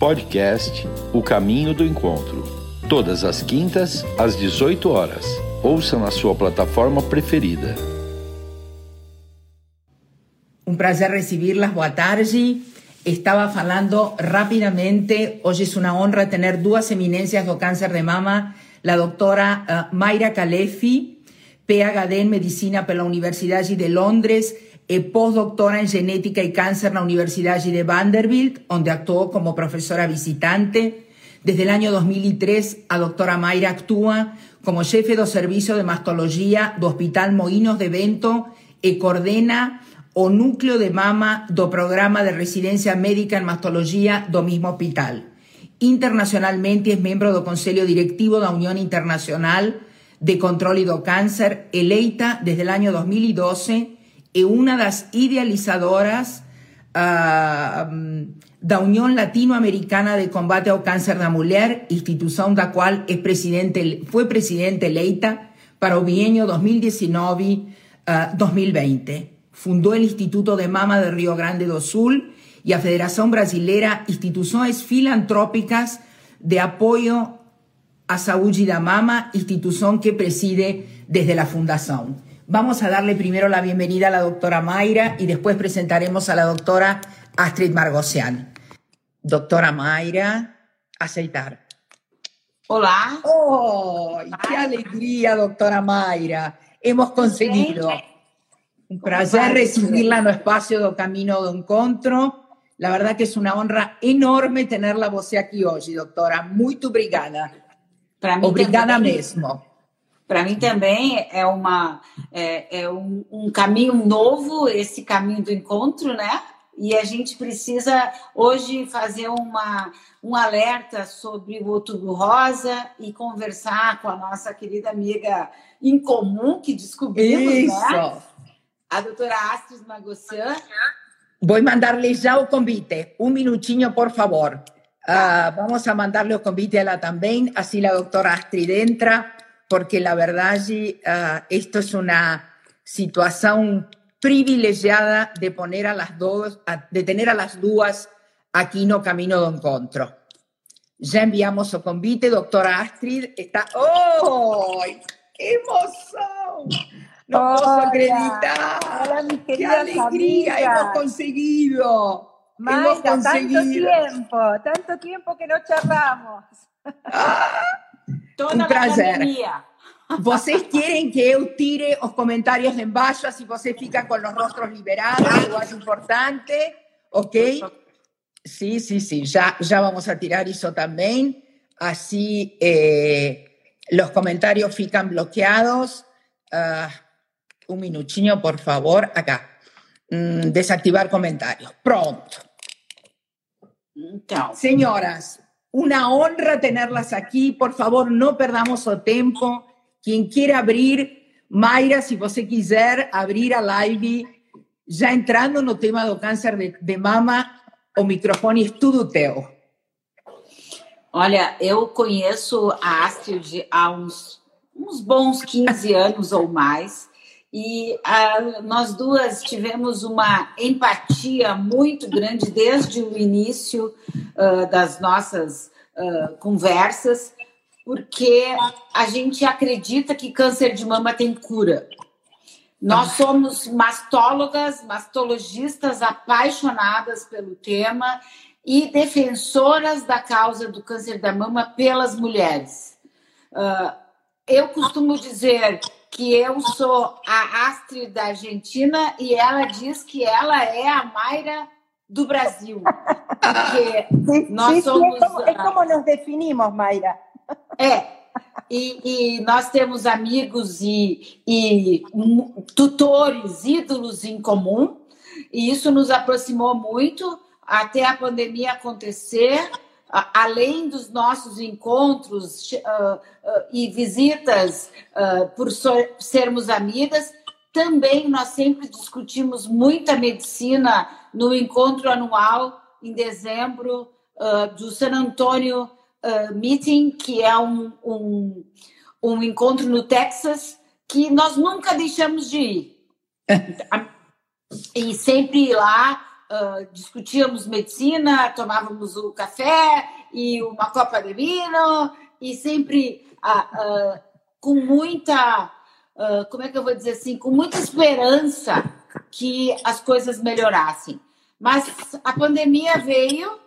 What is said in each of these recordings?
Podcast O Caminho do Encontro. Todas as quintas, às 18 horas. Ouça na sua plataforma preferida. Um prazer recibirlas. Boa tarde. Estava falando rapidamente. Hoje é uma honra ter duas eminências do câncer de mama. A doutora uh, Mayra Kalefi, PhD em Medicina pela Universidade de Londres Eh, postdoctora en genética y cáncer en la Universidad de Vanderbilt, donde actuó como profesora visitante. Desde el año 2003, a doctora Mayra actúa como jefe de servicio de mastología do Hospital Moinos de Vento e coordena o núcleo de mama do programa de residencia médica en mastología do mismo hospital. Internacionalmente es miembro do Conselho Directivo da Unión Internacional de Control y do Cáncer, eleita desde el año 2012 e uma das idealizadoras uh, da União Latino-Americana de Combate ao Câncer da Mulher, instituição da qual é presidente, foi presidente eleita para o bienio 2019-2020. Fundou o Instituto de Mama de Rio Grande do Sul e a Federação Brasileira Instituições Filantrópicas de Apoio à Saúde da Mama, instituição que preside desde a fundação. Vamos a darle primero la bienvenida a la doctora Mayra y después presentaremos a la doctora Astrid Margosian. Doctora Mayra, aceitar. Hola. ¡Oh! ¡Qué alegría, doctora Mayra! Hemos conseguido. Un placer recibirla en el espacio do Camino do Encontro. La verdad que es una honra enorme tenerla você aquí hoy, doctora. Muy obrigada. Para mí obrigada mesmo. Para mim também é, uma, é, é um, um, caminho novo, esse caminho do encontro, né? E a gente precisa hoje fazer uma, um alerta sobre o Outubro Rosa e conversar com a nossa querida amiga em comum que descobrimos, Isso. né? A doutora Astrid Magossian. Vou mandar-lhe já o convite. Um minutinho, por favor. Uh, vamos a mandarle o convite a ela também, assim a doutora Astrid entra porque la verdad uh, esto es una situación privilegiada de poner a las dos, de tener a las dos aquí no camino de encuentro. Ya enviamos o convite, doctora Astrid está... ¡Oh! ¡Qué emoción! No Hola. puedo acreditar. Hola, mis ¡Qué alegría! amigas. Hemos conseguido. Mayra, Hemos conseguido. tanto tiempo, tanto tiempo que no charlamos. Toda Um prazer. Vocês querem que eu tire os comentários de embaixo, assim vocês ficam com os rostros liberados, eu acho importante, ok? Sim, sim, sim, já, já vamos a tirar isso também, assim eh, os comentários ficam bloqueados. Ah, um minutinho, por favor, acá. Hum, desactivar comentários. Pronto. Então, Señoras, una honra tenerlas aquí. Por favor, no perdamos o tiempo. Quien quiera abrir, Mayra, si você quiser abrir a live, já entrando no tema do câncer de, de mama, o microfone é tudo teu. olha, eu conheço a Astrid há uns, uns bons 15 anos ou mais. E ah, nós duas tivemos uma empatia muito grande desde o início ah, das nossas ah, conversas, porque a gente acredita que câncer de mama tem cura. Nós somos mastólogas, mastologistas apaixonadas pelo tema e defensoras da causa do câncer da mama pelas mulheres. Ah, eu costumo dizer que eu sou a Astrid da Argentina e ela diz que ela é a Mayra do Brasil. Porque nós sí, sí, somos. es, como, ah, como nos definimos, Mayra. É. E, e nós temos amigos e, e tutores, ídolos em comum, e isso nos aproximou muito até a pandemia acontecer. Além dos nossos encontros ah, ah, e visitas ah, por so- sermos amigas, também nós sempre discutimos muita medicina no encontro anual em dezembro do San Antônio uh, Meeting, que é um, um, um encontro no Texas, que nós nunca deixamos de ir. E sempre ir lá uh, discutíamos medicina, tomávamos o café e uma copa de vinho, e sempre uh, uh, com muita, como é que eu vou dizer assim, com muita esperança que as coisas melhorassem. Mas a pandemia veio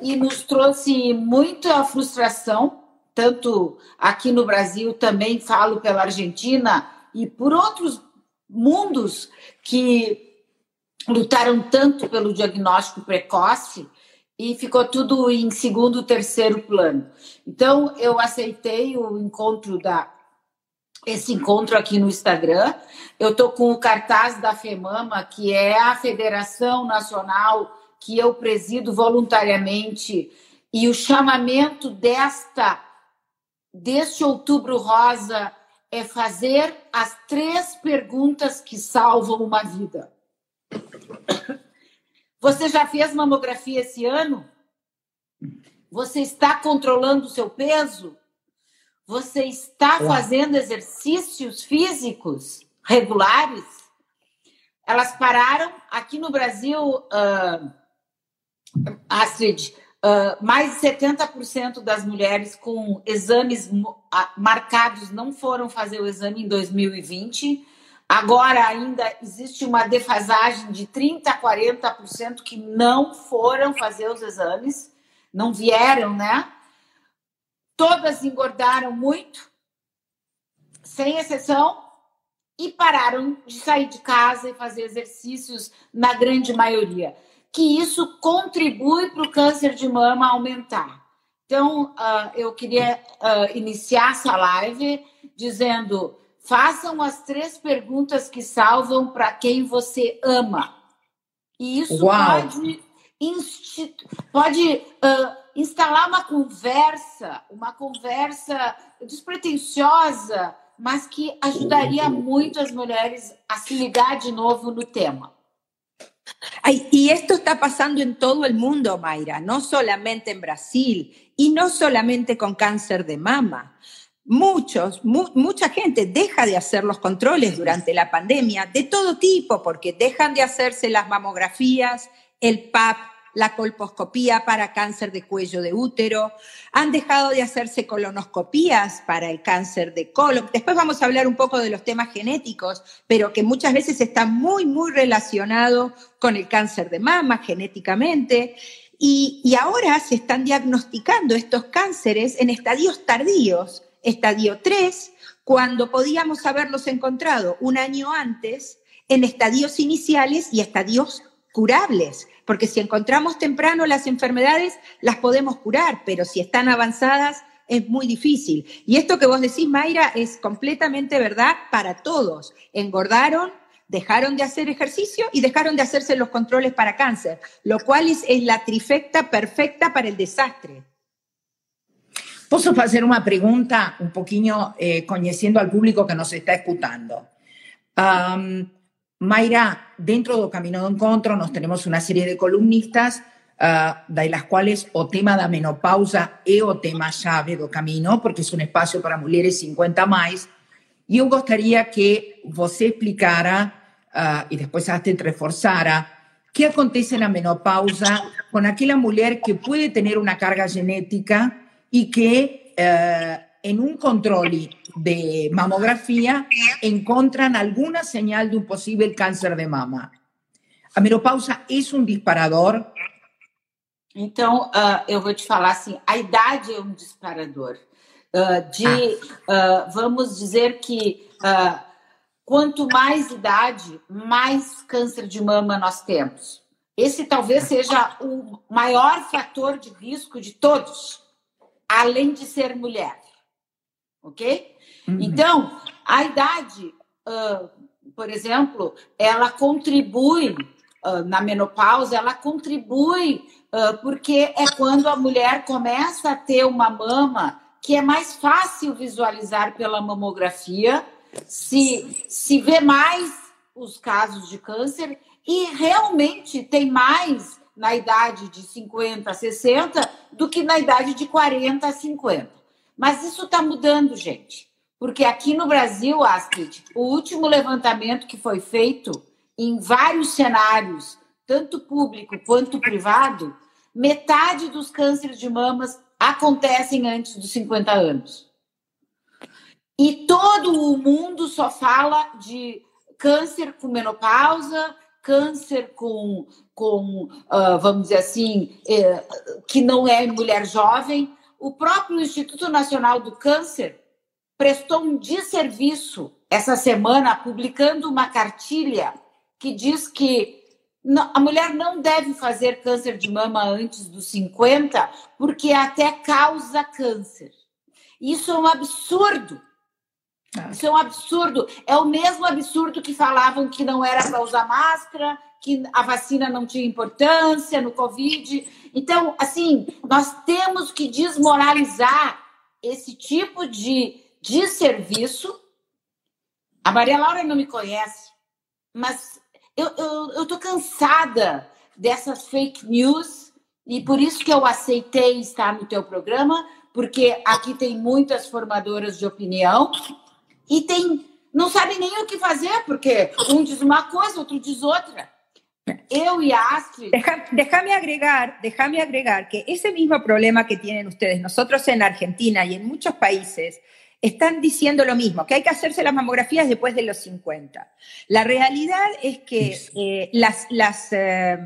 e nos trouxe muita frustração, tanto aqui no Brasil, também falo pela Argentina e por outros mundos que lutaram tanto pelo diagnóstico precoce e ficou tudo em segundo, terceiro plano. Então eu aceitei o encontro da esse encontro aqui no Instagram. Eu tô com o cartaz da FEMAMA, que é a Federação Nacional que eu presido voluntariamente, e o chamamento desta deste Outubro Rosa é fazer as três perguntas que salvam uma vida. Você já fez mamografia esse ano? Você está controlando o seu peso? Você está fazendo exercícios físicos regulares? Elas pararam aqui no Brasil, uh, Astrid, uh, mais de 70% das mulheres com exames marcados não foram fazer o exame em 2020 Agora ainda existe uma defasagem de 30% a 40% que não foram fazer os exames, não vieram, né? Todas engordaram muito, sem exceção, e pararam de sair de casa e fazer exercícios na grande maioria. Que isso contribui para o câncer de mama aumentar. Então, uh, eu queria uh, iniciar essa live dizendo Façam as três perguntas que salvam para quem você ama. E isso Uau. pode, pode uh, instalar uma conversa, uma conversa despretensiosa, mas que ajudaria muito as mulheres a se ligar de novo no tema. Ay, y esto está pasando en todo el mundo, Mayra, no solamente en Brasil y no solamente con cáncer de mama. Muchos, mucha gente deja de hacer los controles durante la pandemia de todo tipo, porque dejan de hacerse las mamografías, el PAP, la colposcopía para cáncer de cuello de útero, han dejado de hacerse colonoscopías para el cáncer de colon. Después vamos a hablar un poco de los temas genéticos, pero que muchas veces está muy, muy relacionado con el cáncer de mama genéticamente. Y, y ahora se están diagnosticando estos cánceres en estadios tardíos estadio 3, cuando podíamos haberlos encontrado un año antes en estadios iniciales y estadios curables, porque si encontramos temprano las enfermedades, las podemos curar, pero si están avanzadas, es muy difícil. Y esto que vos decís, Mayra, es completamente verdad para todos. Engordaron, dejaron de hacer ejercicio y dejaron de hacerse los controles para cáncer, lo cual es, es la trifecta perfecta para el desastre. Posso fazer uma pergunta um pouquinho eh, conhecendo ao público que nos está escutando? Um, Mayra, dentro do Camino do Encontro, nós temos uma série de columnistas, uh, das quais o tema da menopausa é o tema-chave do caminho, porque é um espaço para mulheres 50 mais. E eu gostaria que você explicara, uh, e depois a Astrid reforçara, que acontece na menopausa com aquela mulher que pode ter uma carga genética y que eh, en un control de mamografía encuentran alguna señal de un posible cáncer de mama. A menopausa é um disparador? Então, uh, eu vou te falar assim: a idade é um disparador. Uh, de, uh, vamos dizer que quanto mais idade, mais câncer de mama nós temos. Esse talvez seja o maior fator de risco de todos além de ser mulher. Ok? Uhum. Então, a idade, uh, por exemplo, ela contribui uh, na menopausa, ela contribui uh, porque é quando a mulher começa a ter uma mama que é mais fácil visualizar pela mamografia, se, se vê mais os casos de câncer e realmente tem mais na idade de 50 a 60 do que na idade de 40 a 50. Mas isso está mudando, gente. Porque aqui no Brasil, Astrid, o último levantamento que foi feito em vários cenários tanto público quanto privado, metade dos cânceres de mamas acontecem antes dos 50 anos. E todo o mundo só fala de câncer com menopausa, câncer com, com uh, vamos dizer assim, eh, que não é mulher jovem. O próprio Instituto Nacional do Câncer prestou um desserviço essa semana publicando uma cartilha que diz que a mulher não deve fazer câncer de mama antes dos 50, porque até causa câncer. Isso é um absurdo. Ah. Isso é um absurdo. É o mesmo absurdo que falavam que não era para usar máscara, que a vacina não tinha importância no Covid. Então, assim, nós temos que desmoralizar esse tipo de, de serviço. A Maria Laura não me conhece, mas eu estou eu cansada dessas fake news e por isso que eu aceitei estar no teu programa, porque aqui tem muitas formadoras de opinião e tem não sabem nem o que fazer, porque um diz uma coisa, outro diz outra. Eu y Astrid. Deja, déjame agregar, déjame agregar que ese mismo problema que tienen ustedes, nosotros en Argentina y en muchos países, están diciendo lo mismo, que hay que hacerse las mamografías después de los 50. La realidad es que eh, las, las, eh,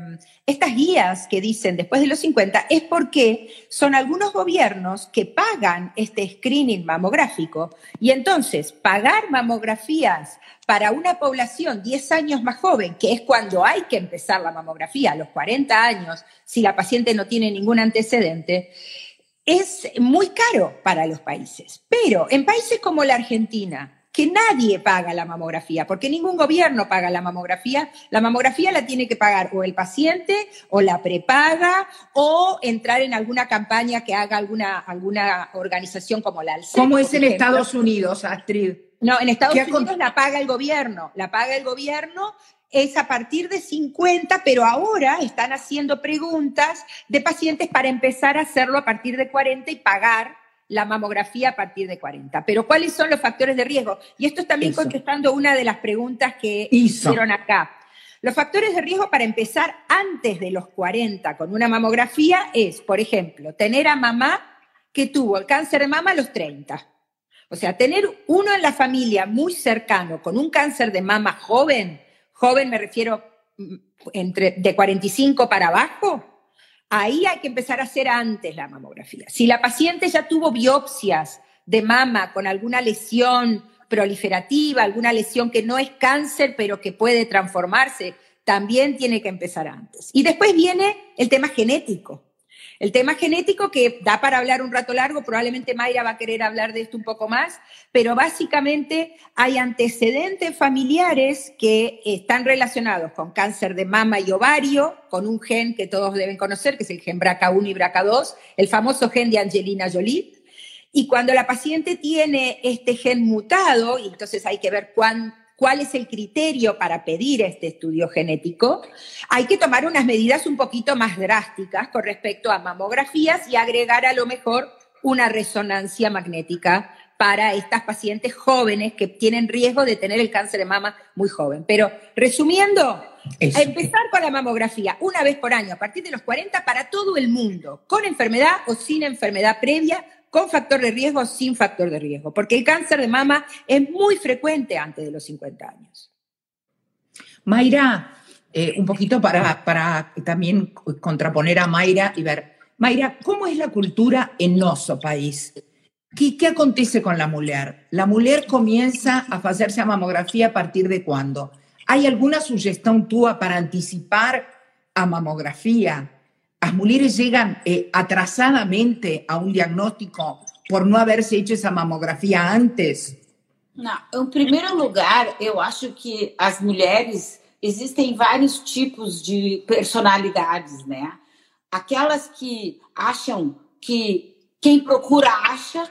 estas guías que dicen después de los 50 es porque son algunos gobiernos que pagan este screening mamográfico y entonces pagar mamografías para una población 10 años más joven, que es cuando hay que empezar la mamografía, a los 40 años, si la paciente no tiene ningún antecedente, es muy caro para los países. Pero en países como la Argentina, que nadie paga la mamografía, porque ningún gobierno paga la mamografía, la mamografía la tiene que pagar o el paciente o la prepaga o entrar en alguna campaña que haga alguna, alguna organización como la ALCE. ¿Cómo es en Estados Unidos, Astrid? No, en Estados Unidos la paga el gobierno, la paga el gobierno es a partir de 50, pero ahora están haciendo preguntas de pacientes para empezar a hacerlo a partir de 40 y pagar la mamografía a partir de 40. Pero ¿cuáles son los factores de riesgo? Y esto es también contestando una de las preguntas que hicieron acá. Los factores de riesgo para empezar antes de los 40 con una mamografía es, por ejemplo, tener a mamá que tuvo el cáncer de mama a los 30. O sea, tener uno en la familia muy cercano con un cáncer de mama joven joven me refiero mm, entre de 45 para abajo, ahí hay que empezar a hacer antes la mamografía. Si la paciente ya tuvo biopsias de mama con alguna lesión proliferativa, alguna lesión que no es cáncer, pero que puede transformarse, también tiene que empezar antes. Y después viene el tema genético. El tema genético que da para hablar un rato largo, probablemente Mayra va a querer hablar de esto un poco más, pero básicamente hay antecedentes familiares que están relacionados con cáncer de mama y ovario, con un gen que todos deben conocer, que es el gen BRCA1 y BRCA2, el famoso gen de Angelina Jolie. Y cuando la paciente tiene este gen mutado, y entonces hay que ver cuánto cuál es el criterio para pedir este estudio genético, hay que tomar unas medidas un poquito más drásticas con respecto a mamografías y agregar a lo mejor una resonancia magnética para estas pacientes jóvenes que tienen riesgo de tener el cáncer de mama muy joven. Pero resumiendo, empezar con la mamografía una vez por año a partir de los 40 para todo el mundo, con enfermedad o sin enfermedad previa, con factor de riesgo sin factor de riesgo, porque el cáncer de mama es muy frecuente antes de los 50 años. Mayra, eh, un poquito para, para también contraponer a Mayra y ver, Mayra, ¿cómo es la cultura en nuestro país? ¿Qué, ¿Qué acontece con la mujer? La mujer comienza a hacerse a mamografía a partir de cuándo? ¿Hay alguna sugestión tuya para anticipar a mamografía? Las mujeres llegan eh, atrasadamente a un diagnóstico por no haberse hecho essa mamografia antes? Não, em primeiro lugar, eu acho que as mulheres existem vários tipos de personalidades, né? Aquelas que acham que quem procura acha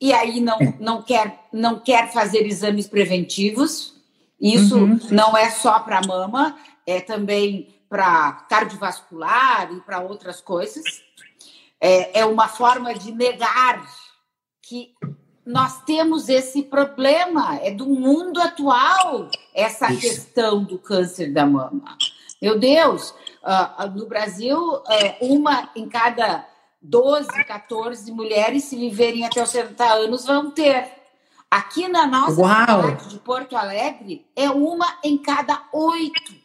e aí não, é. não, quer, não quer fazer exames preventivos. Isso uhum. não é só para mama, é também para cardiovascular e para outras coisas. É, é uma forma de negar que nós temos esse problema, é do mundo atual essa Isso. questão do câncer da mama. Meu Deus, uh, no Brasil, uh, uma em cada 12, 14 mulheres, se viverem até os 70 anos, vão ter. Aqui na nossa Uau. cidade de Porto Alegre, é uma em cada oito.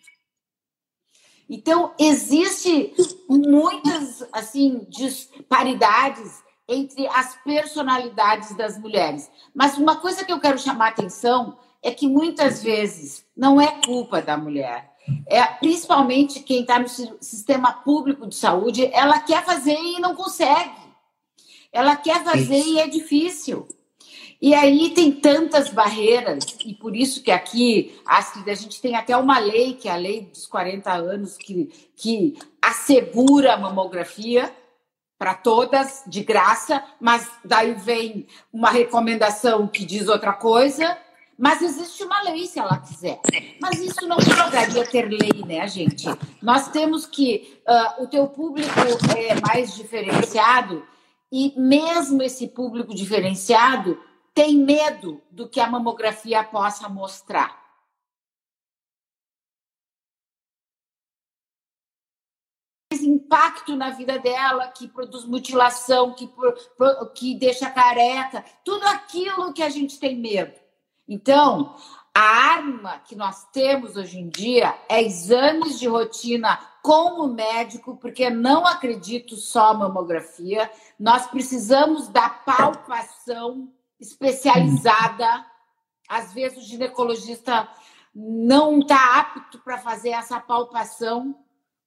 Então, existe muitas assim disparidades entre as personalidades das mulheres. Mas uma coisa que eu quero chamar a atenção é que muitas vezes não é culpa da mulher. É principalmente quem está no sistema público de saúde, ela quer fazer e não consegue. Ela quer fazer Isso. e é difícil. E aí tem tantas barreiras, e por isso que aqui, Astrid, a gente tem até uma lei, que é a lei dos 40 anos, que, que assegura a mamografia para todas, de graça, mas daí vem uma recomendação que diz outra coisa, mas existe uma lei se ela quiser. Mas isso não precisaria ter lei, né, gente? Nós temos que. Uh, o teu público é mais diferenciado, e mesmo esse público diferenciado tem medo do que a mamografia possa mostrar. impacto na vida dela, que produz mutilação, que, que deixa careca, tudo aquilo que a gente tem medo. Então, a arma que nós temos hoje em dia é exames de rotina com o médico, porque não acredito só mamografia. Nós precisamos da palpação especializada. Às vezes o ginecologista não está apto para fazer essa palpação,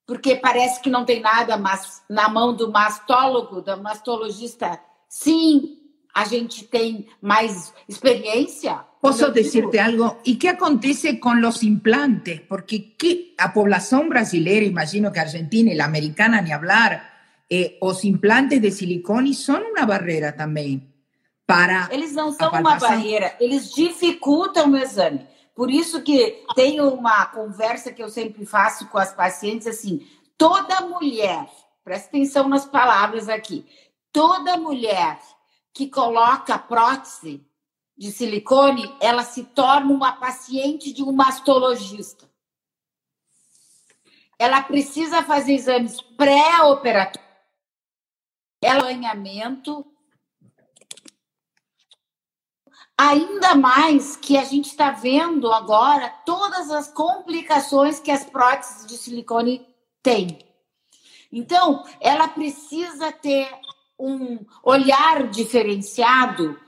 porque parece que não tem nada, mas na mão do mastólogo, do mastologista, sim, a gente tem mais experiência. Posso dizer-te algo? E que acontece com os implantes? Porque que a população brasileira, imagino que a argentina e a americana, nem hablar, eh, os implantes de silicone são uma barreira também para. Eles não são uma barreira, eles dificultam o exame. Por isso que tem uma conversa que eu sempre faço com as pacientes assim: toda mulher, presta atenção nas palavras aqui, toda mulher que coloca prótese de silicone, ela se torna uma paciente de um mastologista. Ela precisa fazer exames pré-operatórios, alinhamento, Ainda mais que a gente está vendo agora todas as complicações que as próteses de silicone têm. Então, ela precisa ter um olhar diferenciado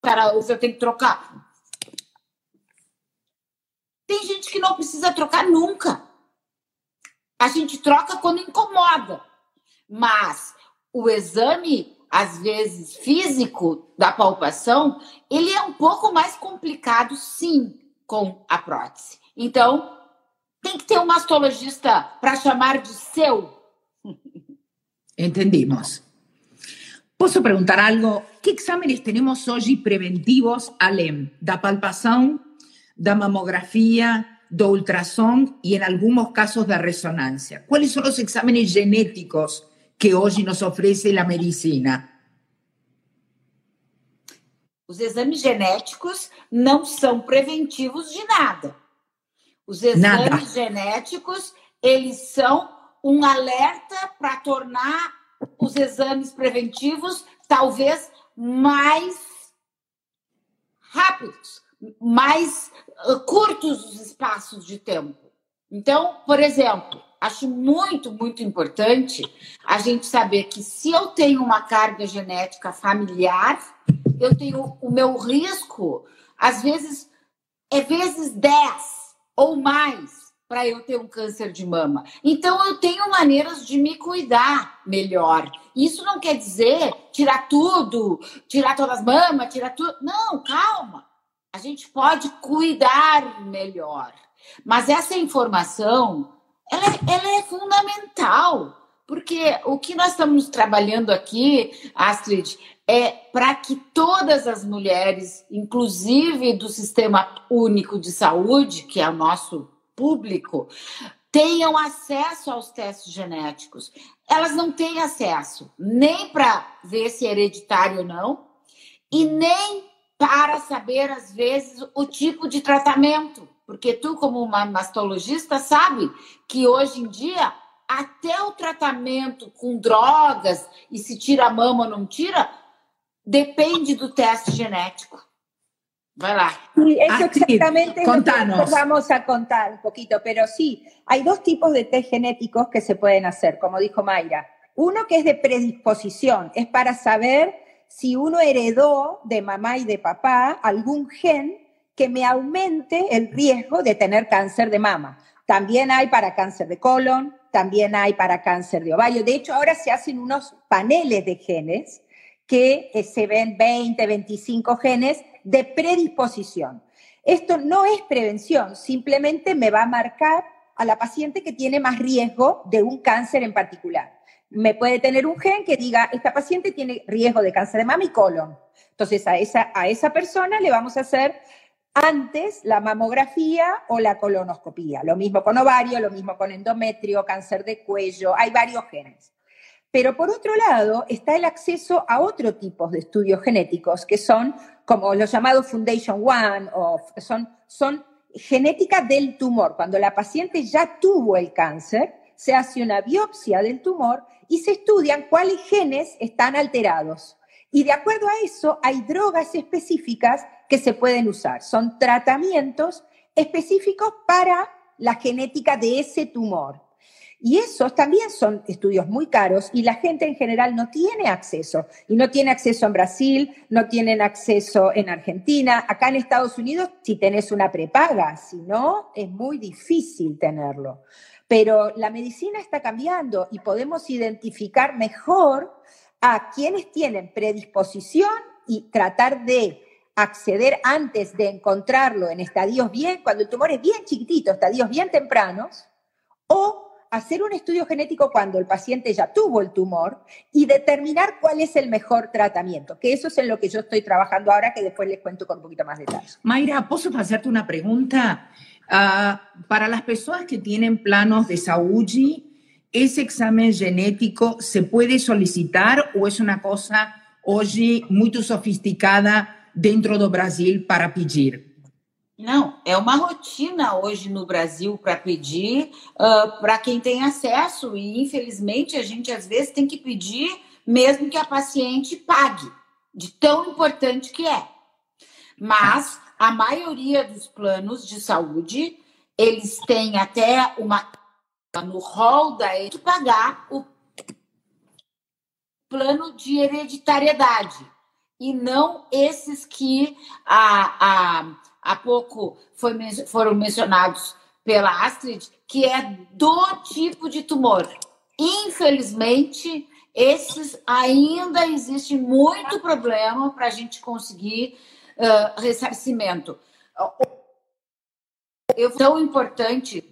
para eu tenho que trocar. Tem gente que não precisa trocar nunca. A gente troca quando incomoda. Mas o exame às vezes, físico da palpação, ele é um pouco mais complicado, sim, com a prótese. Então, tem que ter um mastologista para chamar de seu. Entendimos. Posso perguntar algo? Que exames temos hoje preventivos, além da palpação, da mamografia, do ultrassom e, em alguns casos, da ressonância? Quais são os exames genéticos que hoje nos oferece a medicina? Os exames genéticos não são preventivos de nada. Os exames nada. genéticos, eles são um alerta para tornar os exames preventivos talvez mais rápidos, mais curtos os espaços de tempo. Então, por exemplo, acho muito, muito importante a gente saber que se eu tenho uma carga genética familiar, eu tenho o meu risco, às vezes, é vezes 10 ou mais para eu ter um câncer de mama. Então, eu tenho maneiras de me cuidar melhor. Isso não quer dizer tirar tudo, tirar todas as mamas, tirar tudo. Não, calma. A gente pode cuidar melhor. Mas essa informação ela, é, ela é fundamental, porque o que nós estamos trabalhando aqui, Astrid, é para que todas as mulheres, inclusive do Sistema Único de Saúde, que é o nosso público, tenham acesso aos testes genéticos. Elas não têm acesso nem para ver se é hereditário ou não, e nem para saber, às vezes, o tipo de tratamento. Porque tu, como uma mastologista, sabe que hoje em dia até o tratamento com drogas e se tira a mama ou não tira, depende do teste genético. Vai lá. Sí, eso exactamente es lo que vamos a contar un poquito, pero sí, hay dos tipos de test genéticos que se pueden hacer, como dijo Mayra. Uno que es de predisposición, es para saber si uno heredó de mamá y de papá algún gen que me aumente el riesgo de tener cáncer de mama. También hay para cáncer de colon, también hay para cáncer de ovario. De hecho, ahora se hacen unos paneles de genes que eh, se ven 20, 25 genes de predisposición. Esto no es prevención, simplemente me va a marcar a la paciente que tiene más riesgo de un cáncer en particular. Me puede tener un gen que diga, esta paciente tiene riesgo de cáncer de mama y colon. Entonces, a esa, a esa persona le vamos a hacer antes la mamografía o la colonoscopía. Lo mismo con ovario, lo mismo con endometrio, cáncer de cuello, hay varios genes. Pero por otro lado está el acceso a otro tipo de estudios genéticos que son como los llamados Foundation One son, son genética del tumor. Cuando la paciente ya tuvo el cáncer, se hace una biopsia del tumor y se estudian cuáles genes están alterados. Y de acuerdo a eso, hay drogas específicas que se pueden usar. Son tratamientos específicos para la genética de ese tumor. Y esos también son estudios muy caros y la gente en general no tiene acceso. Y no tiene acceso en Brasil, no tienen acceso en Argentina. Acá en Estados Unidos, si tenés una prepaga, si no, es muy difícil tenerlo. Pero la medicina está cambiando y podemos identificar mejor a quienes tienen predisposición y tratar de acceder antes de encontrarlo en estadios bien, cuando el tumor es bien chiquitito, estadios bien tempranos, o hacer un estudio genético cuando el paciente ya tuvo el tumor y determinar cuál es el mejor tratamiento, que eso es en lo que yo estoy trabajando ahora, que después les cuento con un poquito más de detalle. Mayra, ¿puedo hacerte una pregunta? Uh, para las personas que tienen planos de salud, ¿ese examen genético se puede solicitar o es una cosa hoy muy sofisticada dentro do Brasil para pedir? Não, é uma rotina hoje no Brasil para pedir uh, para quem tem acesso, e infelizmente a gente às vezes tem que pedir mesmo que a paciente pague, de tão importante que é. Mas a maioria dos planos de saúde, eles têm até uma no rol da de pagar o plano de hereditariedade e não esses que a, a há pouco foi, foram mencionados pela Astrid, que é do tipo de tumor. Infelizmente, esses ainda existe muito problema para a gente conseguir uh, ressarcimento. Eu, tão importante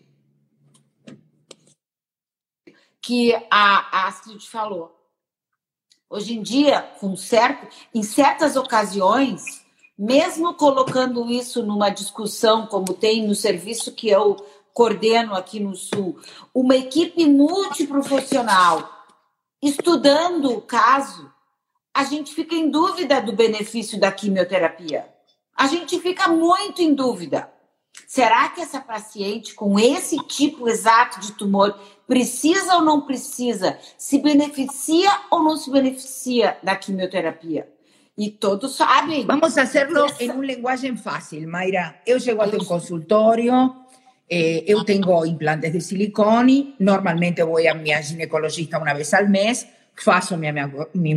que a Astrid falou. Hoje em dia, com certo, em certas ocasiões, mesmo colocando isso numa discussão, como tem no serviço que eu coordeno aqui no Sul, uma equipe multiprofissional estudando o caso, a gente fica em dúvida do benefício da quimioterapia. A gente fica muito em dúvida. Será que essa paciente com esse tipo exato de tumor precisa ou não precisa? Se beneficia ou não se beneficia da quimioterapia? Y todos saben. Vamos a hacerlo en un lenguaje fácil, Mayra. Yo llego a tu consultorio, eh, yo tengo implantes de silicone, normalmente voy a mi ginecologista una vez al mes, faço mi, mi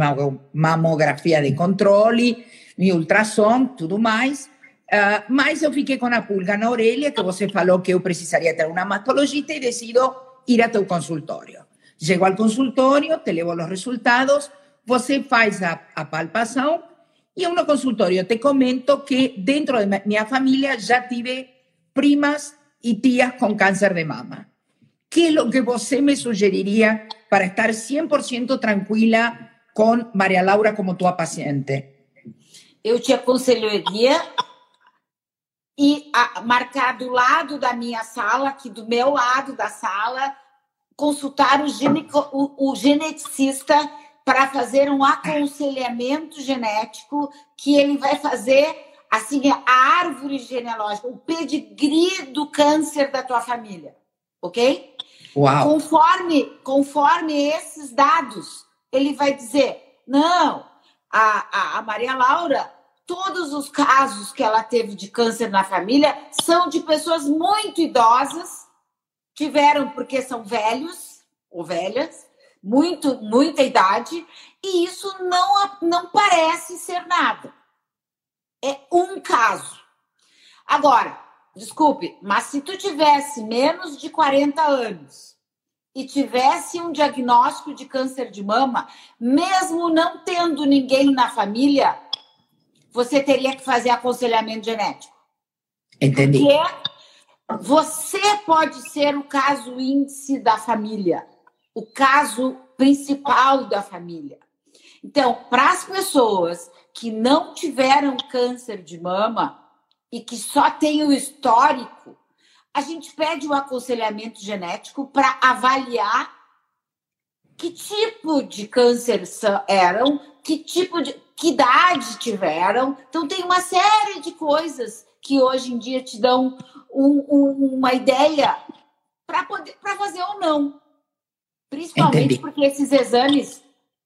mamografia de controle, mi ultrassom, tudo mais. Uh, mas eu fiquei com a pulga na orelha, que você falou que eu precisaria ter uma mastologista e decido ir a teu consultório. Chego ao consultório, te levo os resultados, você faz a, a palpação y en un consultorio te comento que dentro de mi familia ya tive primas y tías con cáncer de mama. ¿Qué es lo que usted me sugeriría para estar 100% tranquila con María Laura como tu paciente? Eu te aconselharia e marcar do lado da minha sala, aqui do meu lado da sala, consultar o, gineco, o, o geneticista para fazer um aconselhamento genético que ele vai fazer assim a árvore genealógica, o pedigree do câncer da tua família, ok? Uau. Conforme, conforme esses dados, ele vai dizer: não, a, a, a Maria Laura, todos os casos que ela teve de câncer na família são de pessoas muito idosas, tiveram porque são velhos ou velhas, muito, muita idade, e isso não, não parece ser nada. É um caso. Agora, desculpe, mas se tu tivesse menos de 40 anos e tivesse um diagnóstico de câncer de mama, mesmo não tendo ninguém na família, você teria que fazer aconselhamento genético. Entendi. Porque você pode ser o caso índice da família, o caso principal da família. Então, para as pessoas que não tiveram câncer de mama e que só têm o histórico, a gente pede o um aconselhamento genético para avaliar que tipo de câncer eram, que tipo de que idade tiveram. Então tem uma série de coisas que hoje em dia te dão um, um, uma ideia para fazer ou não. Principalmente Entendi. porque esses exames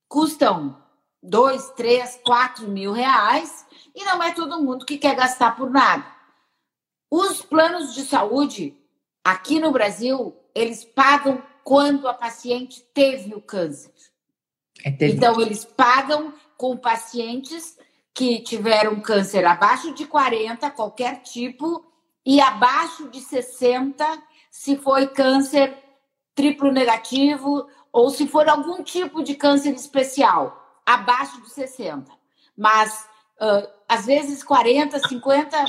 custam dois, três, quatro mil reais e não é todo mundo que quer gastar por nada. Os planos de saúde aqui no Brasil, eles pagam quando a paciente teve o câncer. Entendi. Então, eles pagam com pacientes que tiveram câncer abaixo de 40, qualquer tipo, e abaixo de 60, se foi câncer triplo negativo ou se for algum tipo de câncer especial abaixo de 60. Mas, uh, às vezes, 40, 50,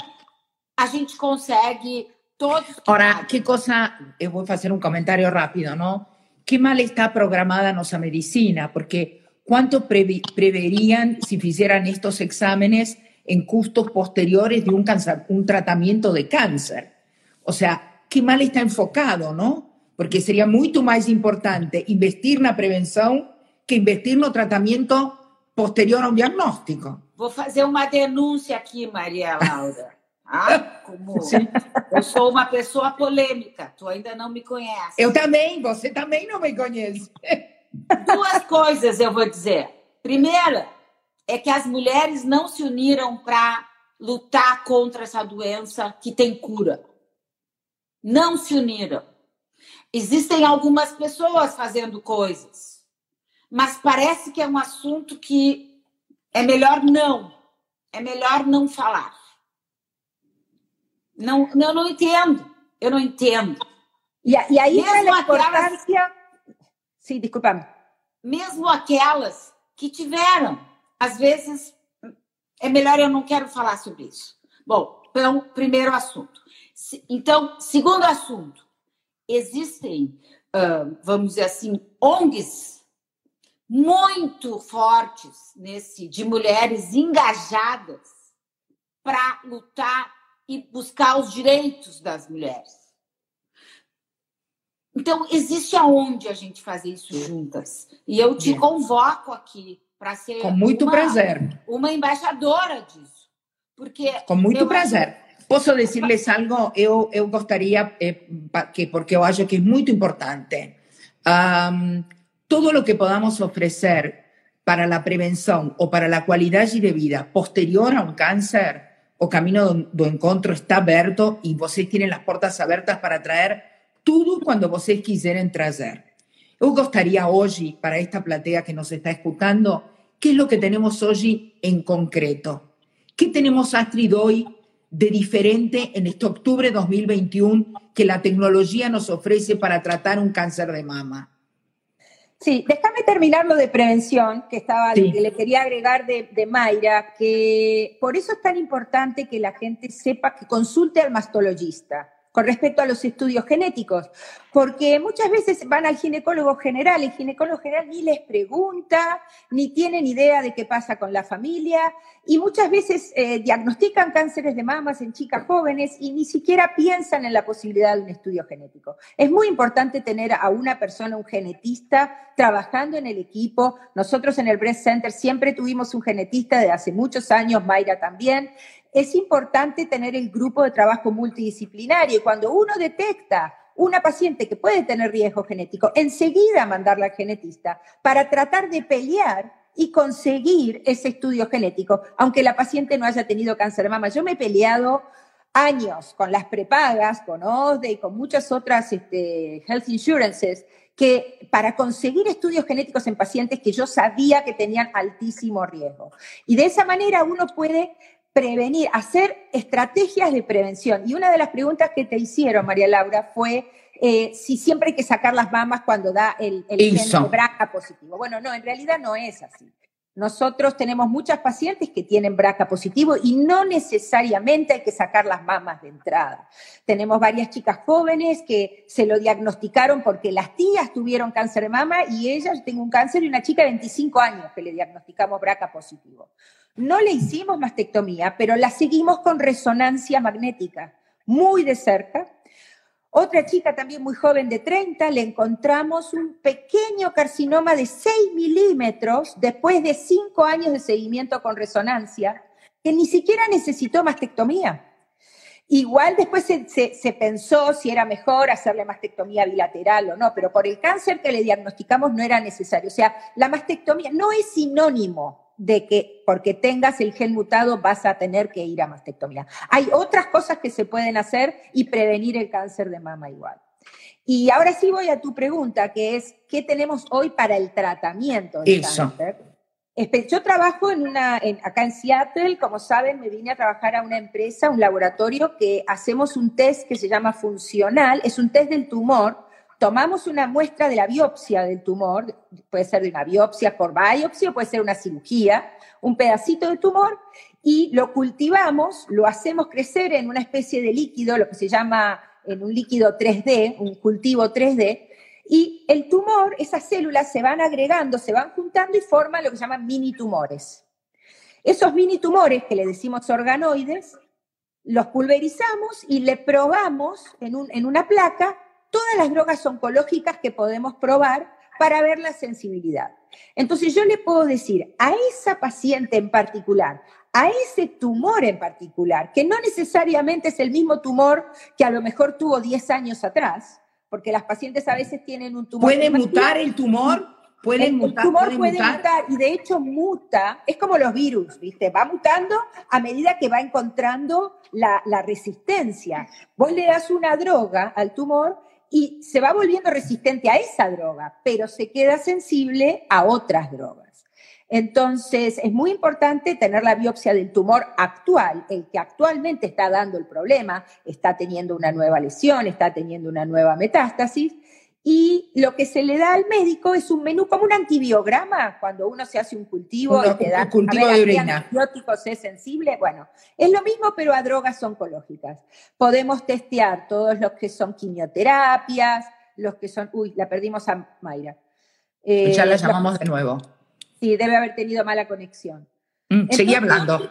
a gente consegue todos. Ora, que coisa, eu vou fazer um comentário rápido, não? Que mal está programada a nossa medicina, porque quanto pre preveriam se fizeran estos exámenes em custos posteriores de um, cáncer, um tratamento de câncer? O sea, que mal está enfocado, não? Porque seria muito mais importante investir na prevenção que investir no tratamento posterior a um diagnóstico. Vou fazer uma denúncia aqui, Maria Laura. Ah, como Sim. eu sou uma pessoa polêmica, tu ainda não me conhece. Eu também, você também não me conhece. Duas coisas eu vou dizer. Primeira é que as mulheres não se uniram para lutar contra essa doença que tem cura. Não se uniram. Existem algumas pessoas fazendo coisas mas parece que é um assunto que é melhor não, é melhor não falar. Não, eu não entendo, eu não entendo. E, e aí mesmo a importância... Sim, desculpa. Mesmo aquelas que tiveram, às vezes, é melhor eu não quero falar sobre isso. Bom, então, primeiro assunto. Então, segundo assunto, existem, vamos dizer assim, ONGs muito fortes nesse de mulheres engajadas para lutar e buscar os direitos das mulheres. Então, existe aonde a gente fazer isso juntas. E eu te convoco aqui para ser com muito uma, prazer uma embaixadora disso. Porque com muito prazer. Acho... Posso dizer-lhes algo? Eu, eu gostaria, eh, que, porque eu acho que é muito importante. Um, todo lo que podamos ofrecer para la prevención o para la calidad de vida posterior a un cáncer, o camino do encontro está aberto y vocês tienen las puertas abiertas para traer todo cuando vocês quiserem trazer. Eu gostaria hoje, para esta platea que nos está escuchando, ¿qué es lo que tenemos hoy en concreto? ¿Qué tenemos Astrid hoy de diferente en este octubre de 2021 que la tecnología nos ofrece para tratar un cáncer de mama? Sí, déjame terminar lo de prevención, que estaba, que le quería agregar de, de, Mayra, que por eso es tan importante que la gente sepa que consulte al mastologista con respecto a los estudios genéticos, porque muchas veces van al ginecólogo general, el ginecólogo general ni les pregunta, ni tienen idea de qué pasa con la familia, y muchas veces eh, diagnostican cánceres de mamas en chicas jóvenes y ni siquiera piensan en la posibilidad de un estudio genético. Es muy importante tener a una persona, un genetista, trabajando en el equipo. Nosotros en el Breast Center siempre tuvimos un genetista de hace muchos años, Mayra también, es importante tener el grupo de trabajo multidisciplinario. Cuando uno detecta una paciente que puede tener riesgo genético, enseguida mandarla al genetista para tratar de pelear y conseguir ese estudio genético, aunque la paciente no haya tenido cáncer de mama. Yo me he peleado años con las prepagas, con OSDE y con muchas otras este, health insurances, que para conseguir estudios genéticos en pacientes que yo sabía que tenían altísimo riesgo. Y de esa manera uno puede prevenir, hacer estrategias de prevención. Y una de las preguntas que te hicieron, María Laura, fue eh, si siempre hay que sacar las mamas cuando da el, el gen de BRCA positivo. Bueno, no, en realidad no es así. Nosotros tenemos muchas pacientes que tienen BRCA positivo y no necesariamente hay que sacar las mamas de entrada. Tenemos varias chicas jóvenes que se lo diagnosticaron porque las tías tuvieron cáncer de mama y ella, yo tengo un cáncer y una chica de 25 años que le diagnosticamos BRCA positivo. No le hicimos mastectomía, pero la seguimos con resonancia magnética muy de cerca otra chica también muy joven de 30, le encontramos un pequeño carcinoma de 6 milímetros después de 5 años de seguimiento con resonancia, que ni siquiera necesitó mastectomía. Igual después se, se, pensó si era mejor hacerle mastectomía bilateral o no, pero por el cáncer que le diagnosticamos no era necesario. O sea, la mastectomía no es sinónimo de que porque tengas el gen mutado vas a tener que ir a mastectomía. Hay otras cosas que se pueden hacer y prevenir el cáncer de mama igual. Y ahora sí voy a tu pregunta, que es, ¿qué tenemos hoy para el tratamiento del cáncer? Yo trabajo en una, acá en Seattle, como saben, me vine a trabajar a una empresa, un laboratorio que hacemos un test que se llama funcional, es un test del tumor tomamos una muestra de la biopsia del tumor, puede ser de una biopsia por biopsia, puede ser una cirugía, un pedacito de tumor, y lo cultivamos, lo hacemos crecer en una especie de líquido, lo que se llama en un líquido 3D, un cultivo 3D, y el tumor, esas células se van agregando, se van juntando y forman lo que llaman mini tumores. Esos mini tumores, que le decimos organoides, los pulverizamos y le probamos en, un, en una placa todas las drogas oncológicas que podemos probar para ver la sensibilidad. Entonces yo le puedo decir a esa paciente en particular, a ese tumor en particular, que no necesariamente es el mismo tumor que a lo mejor tuvo 10 años atrás, porque las pacientes a veces tienen un tumor. ¿Puede mutar el tumor? ¿Puede el, mutar, tumor puede mutar? y de hecho muta, es como los virus, ¿viste? Va mutando a medida que va encontrando la, la resistencia. Vos le das una droga al tumor y se va volviendo resistente a esa droga, pero se queda sensible a otras drogas. Entonces, es muy importante tener la biopsia del tumor actual, el que actualmente está dando el problema, está teniendo una nueva lesión, está teniendo una nueva metástasis, y lo que se le da al médico es un menú como un antibiograma, cuando uno se hace un cultivo y te da un cultivo de orina. antibióticos es sensible. Bueno, es lo mismo, pero a drogas oncológicas. Podemos testear todos los que son quimioterapias, los que son. Uy, la perdimos a Mayra. Eh, ya la llamamos de nuevo. Sí, debe haber tenido mala conexión. Mm, seguí hablando.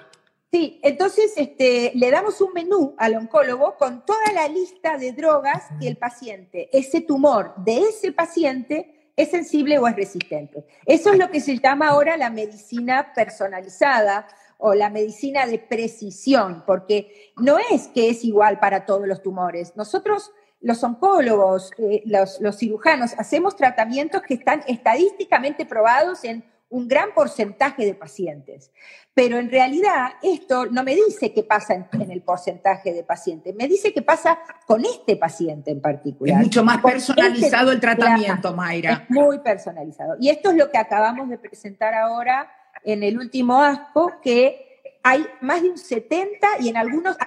Sí, entonces este, le damos un menú al oncólogo con toda la lista de drogas que el paciente, ese tumor de ese paciente es sensible o es resistente. Eso es lo que se llama ahora la medicina personalizada o la medicina de precisión, porque no es que es igual para todos los tumores. Nosotros, los oncólogos, eh, los, los cirujanos, hacemos tratamientos que están estadísticamente probados en un gran porcentaje de pacientes. Pero en realidad esto no me dice qué pasa en, el porcentaje de pacientes, me dice qué pasa con este paciente en particular. Es mucho más personalizado el este tratamiento, Mayra. Es muy personalizado. Y esto es lo que acabamos de presentar ahora en el último ASCO, que hay más de un 70 y en algunos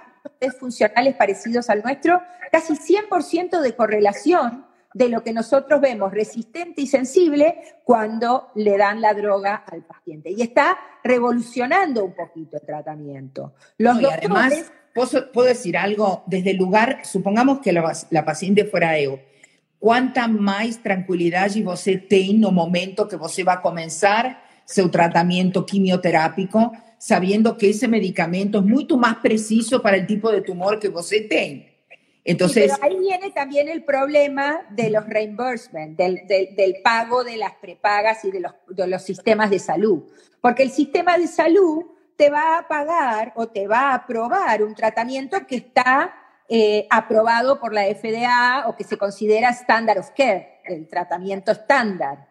test funcionales parecidos al nuestro, casi 100% de correlación de lo que nosotros vemos resistente y sensible cuando le dan la droga al paciente. Y está revolucionando un poquito el tratamiento. Los y además, ¿puedo, decir algo? Desde el lugar, supongamos que la, la paciente fuera eu, quanta mais tranquilidade você tem no momento que você vai começar seu tratamento quimioterápico, sabiendo que ese medicamento es mucho más preciso para el tipo de tumor que você tem. Entonces, pero ahí viene también el problema de los reimbursement, del, del, del pago de las prepagas y de los, de los, sistemas de salud. Porque el sistema de salud te va a pagar o te va a aprobar un tratamiento que está eh, aprobado por la FDA o que se considera standard of care, el tratamiento estándar.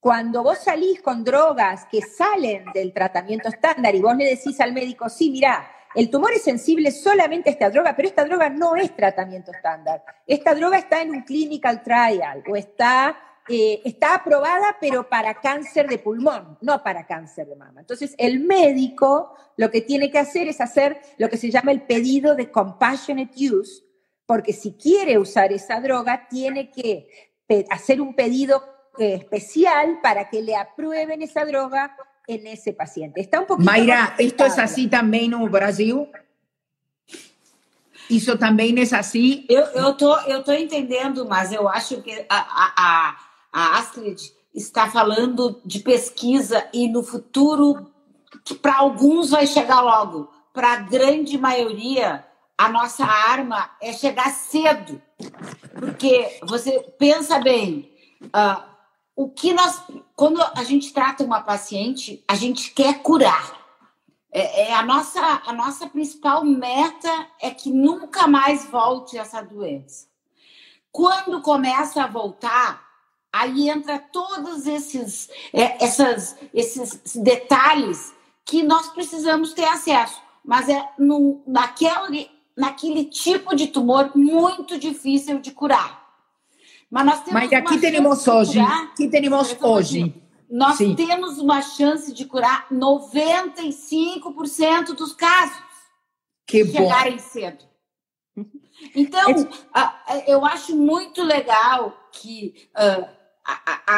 Cuando vos salís con drogas que salen del tratamiento estándar y vos le decís al médico, sí, mira, el tumor es sensible solamente a esta droga, pero esta droga no es tratamiento estándar. Esta droga está en un clinical trial o está, eh, está aprobada, pero para cáncer de pulmón, no para cáncer de mama. Entonces, el médico lo que tiene que hacer es hacer lo que se llama el pedido de compassionate use, porque si quiere usar esa droga, tiene que hacer un pedido eh, especial para que le aprueben esa droga en ese paciente. Está um pouquinho Mayra, isto é assim também no Brasil? Isso também é assim? Eu, eu, tô, eu tô entendendo, mas eu acho que a, a, a Astrid está falando de pesquisa e no futuro, que para alguns vai chegar logo. Para a grande maioria, a nossa arma é chegar cedo. Porque você pensa bem, uh, o que nós, quando a gente trata uma paciente, a gente quer curar. É, é, a nossa a nossa principal meta é que nunca mais volte essa doença. Quando começa a voltar, aí entra todos esses é, essas, esses detalhes que nós precisamos ter acesso, mas é no, naquele naquele tipo de tumor muito difícil de curar. Mas nós temos Mas aqui temos hoje, aqui temos hoje. Nós Sim. temos uma chance de curar 95% dos casos. Que bom. Chegarem cedo. Então, eu acho muito legal que a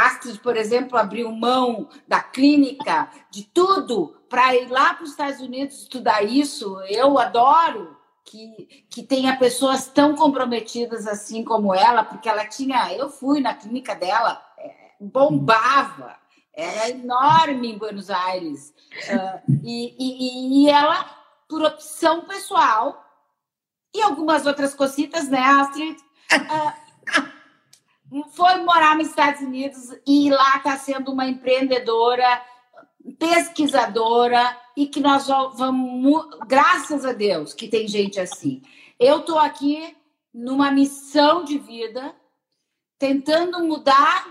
Astrid, por exemplo, abriu mão da clínica, de tudo, para ir lá para os Estados Unidos estudar isso. Eu adoro que, que tenha pessoas tão comprometidas assim como ela, porque ela tinha. Eu fui na clínica dela, é, bombava, era enorme em Buenos Aires. Uh, e, e, e ela, por opção pessoal, e algumas outras cositas, né, Astrid? Uh, foi morar nos Estados Unidos e lá está sendo uma empreendedora pesquisadora e que nós vamos, graças a Deus, que tem gente assim. Eu estou aqui numa missão de vida, tentando mudar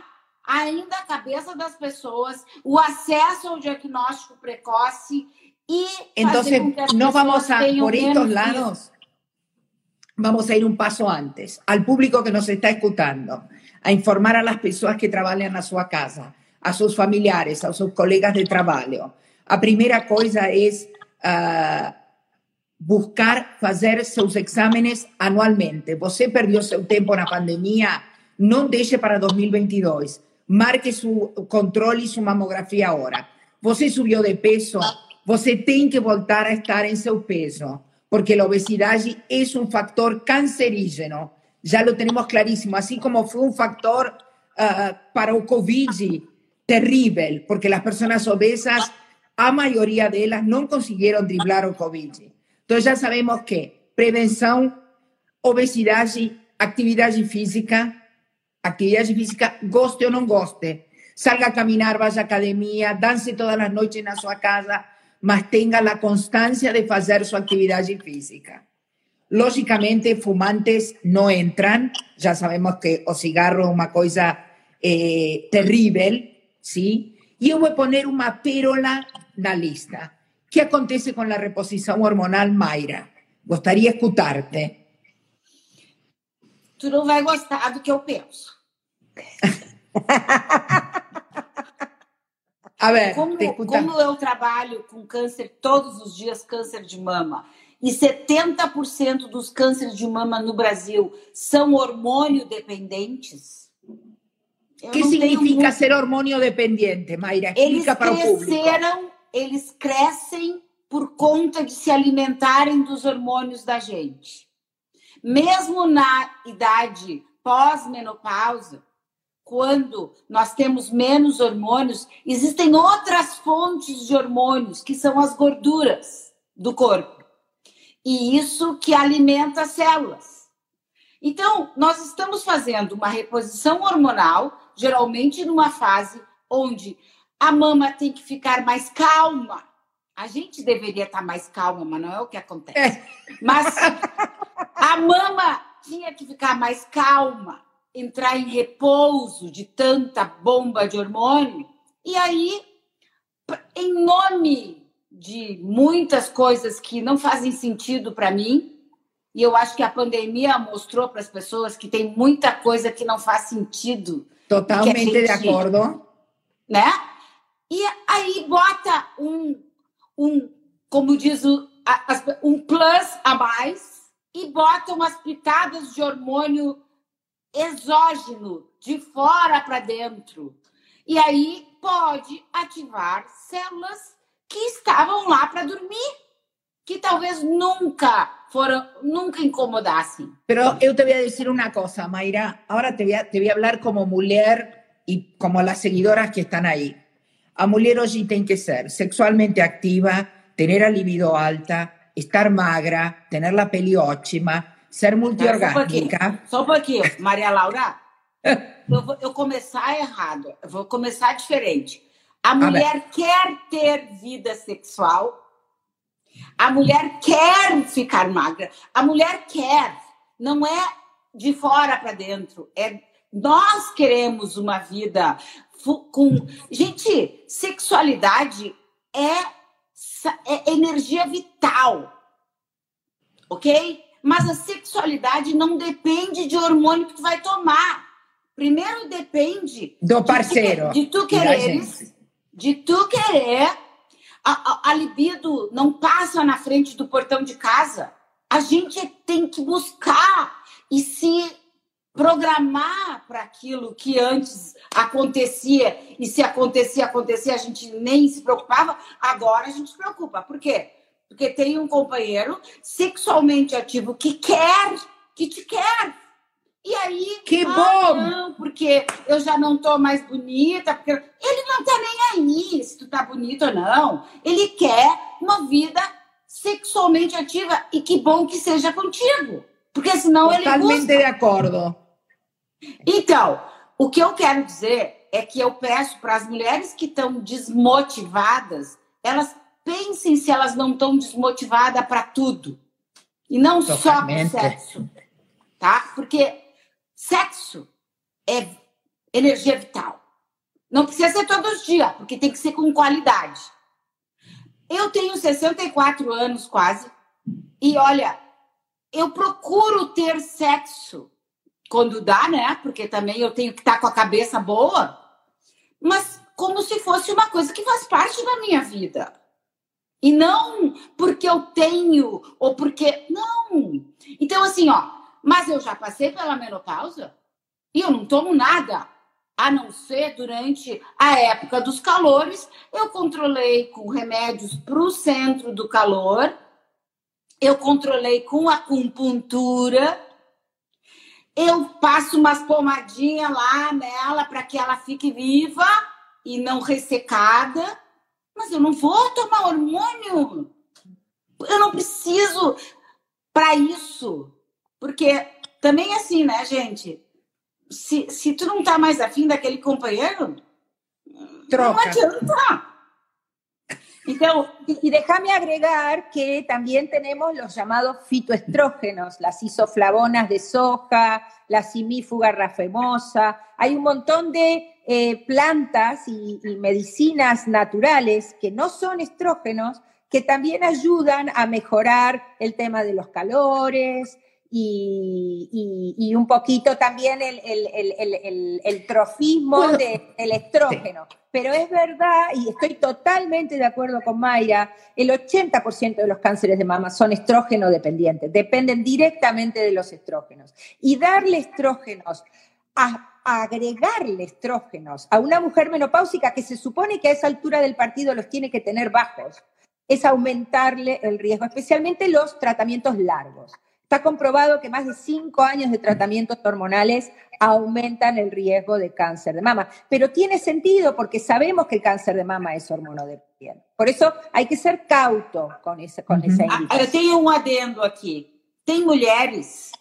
ainda a cabeça das pessoas, o acesso ao diagnóstico precoce e então não vamos a por estos lados. Vamos a ir un paso antes, al público que nos está escuchando, a informar a las personas que trabajan en su casa, a sus familiares, a sus colegas de trabalho. A primeira coisa é uh, buscar fazer seus exames anualmente. Você perdeu seu tempo na pandemia, não deixe para 2022. Marque seu controle e sua mamografia agora. Você subiu de peso, você tem que voltar a estar em seu peso, porque a obesidade é um fator cancerígeno. Já lo temos claríssimo, assim como foi um fator uh, para o Covid terrible, porque las personas obesas, a mayoría de ellas no consiguieron driblar o Covid. Então ya sabemos que prevenção, obesidade, actividad física, atividade física, goste o no goste, salga a caminhar, vá à academia, dance todas as noites na su casa, mas tenha a constância de hacer su actividad física. Lógicamente, fumantes no entran, ya sabemos que o cigarro é uma coisa eh, terrível, sim? E eu vou pôr uma pérola la lista. ¿Qué acontece con la reposición hormonal, Mayra? Gostaria de escucharte. Tu não vai gostar do que eu penso. A ver, como, como eu trabalho com câncer todos os dias, câncer de mama, e 70% dos cânceres de mama no Brasil são hormônio dependentes, ¿Qué significa ser hormonio dependiente, Mayra? Explica para o público. Eles crescem por conta de se alimentarem dos hormônios da gente. Mesmo na idade pós-menopausa, quando nós temos menos hormônios, existem outras fontes de hormônios, que são as gorduras do corpo. E isso que alimenta as células. Então, nós estamos fazendo uma reposição hormonal geralmente numa fase onde a mama tem que ficar mais calma, A gente deveria estar mais calma, mas não é o que acontece. É. Mas a mama tinha que ficar mais calma, entrar em repouso de tanta bomba de hormônio. E aí, em nome de muitas coisas que não fazem sentido para mim, e eu acho que a pandemia mostrou para as pessoas que tem muita coisa que não faz sentido. Totalmente gente, de acordo. Né? E aí bota um, um como diz o, um plus a mais e bota umas pitadas de hormônio exógeno de fora para dentro. E aí pode ativar células que estavam lá para dormir que talvez nunca fueron, nunca incomodassem. Pero yo te voy a decir una cosa, Mayra. Ahora te voy a, te voy a hablar como mujer y como las seguidoras que están ahí. A mulher hoje tem que ser sexualmente activa, tener a libido alta, estar magra, tener la pele ótima, ser multiorgásmica. Só um pouquinho, Maria Laura. eu vou eu começar errado, eu vou começar diferente. A mulher quer ter vida sexual, a mulher quer ficar magra. A mulher quer. Não é de fora para dentro. É nós queremos uma vida com. Gente, sexualidade é, é energia vital. Ok? Mas a sexualidade não depende de hormônio que tu vai tomar. Primeiro depende do parceiro. De, tu quereres, de tu querer a, a, libido não passa na frente do portão de casa. A gente tem que buscar e se programar para aquilo que antes acontecia e se acontecia, acontecia, a gente nem se preocupava, agora a gente se preocupa. Por quê? Porque tem um companheiro sexualmente ativo que quer, que te quer, e aí. Que ah, bom! Não, porque eu já não tô mais bonita. Porque ele não tá nem aí se tu tá bonita ou não. Ele quer uma vida sexualmente ativa. E que bom que seja contigo. Porque senão Totalmente ele. Totalmente de acordo. Então, o que eu quero dizer é que eu peço para as mulheres que estão desmotivadas, elas pensem se elas não estão desmotivadas para tudo. E não Totalmente. só para sexo. Tá? Porque Sexo é energia vital. Não precisa ser todos os dias, porque tem que ser com qualidade. Eu tenho 64 anos quase, e olha, eu procuro ter sexo quando dá, né? Porque também eu tenho que estar com a cabeça boa, mas como se fosse uma coisa que faz parte da minha vida. E não porque eu tenho ou porque. Não! Então, assim, ó, mas eu já passei pela menopausa e eu não tomo nada, a não ser durante a época dos calores. Eu controlei com remédios para o centro do calor, eu controlei com acupuntura, eu passo umas pomadinhas lá nela para que ela fique viva e não ressecada. Mas eu não vou tomar hormônio. Eu não preciso para isso. Porque também é assim, né, gente? Se, se tu não tá mais afim daquele companheiro, Troca. não adianta. Y déjame agregar que también tenemos los llamados fitoestrógenos, las isoflavonas de soja, la simífuga rafemosa. Hay un montón de eh, plantas y, medicinas naturales que no son estrógenos, que también ayudan a mejorar el tema de los calores, y, un poquito también el, el, trofismo del estrógeno. Pero es verdad, y estoy totalmente de acuerdo con Mayra, el 80% de los cánceres de mama son estrógeno dependientes, dependen directamente de los estrógenos. Y darle estrógenos, a, agregarle estrógenos a una mujer menopáusica que se supone que a esa altura del partido los tiene que tener bajos, es aumentarle el riesgo, especialmente los tratamientos largos. Está comprobado que más de cinco años de tratamientos hormonales aumentan el riesgo de cáncer de mama. Pero tiene sentido porque sabemos que el cáncer de mama es hormonodependiente. Por eso hay que ser cauto con esa, con uhum. essa indicação. Eu tenho um adendo aqui. Tem mulheres,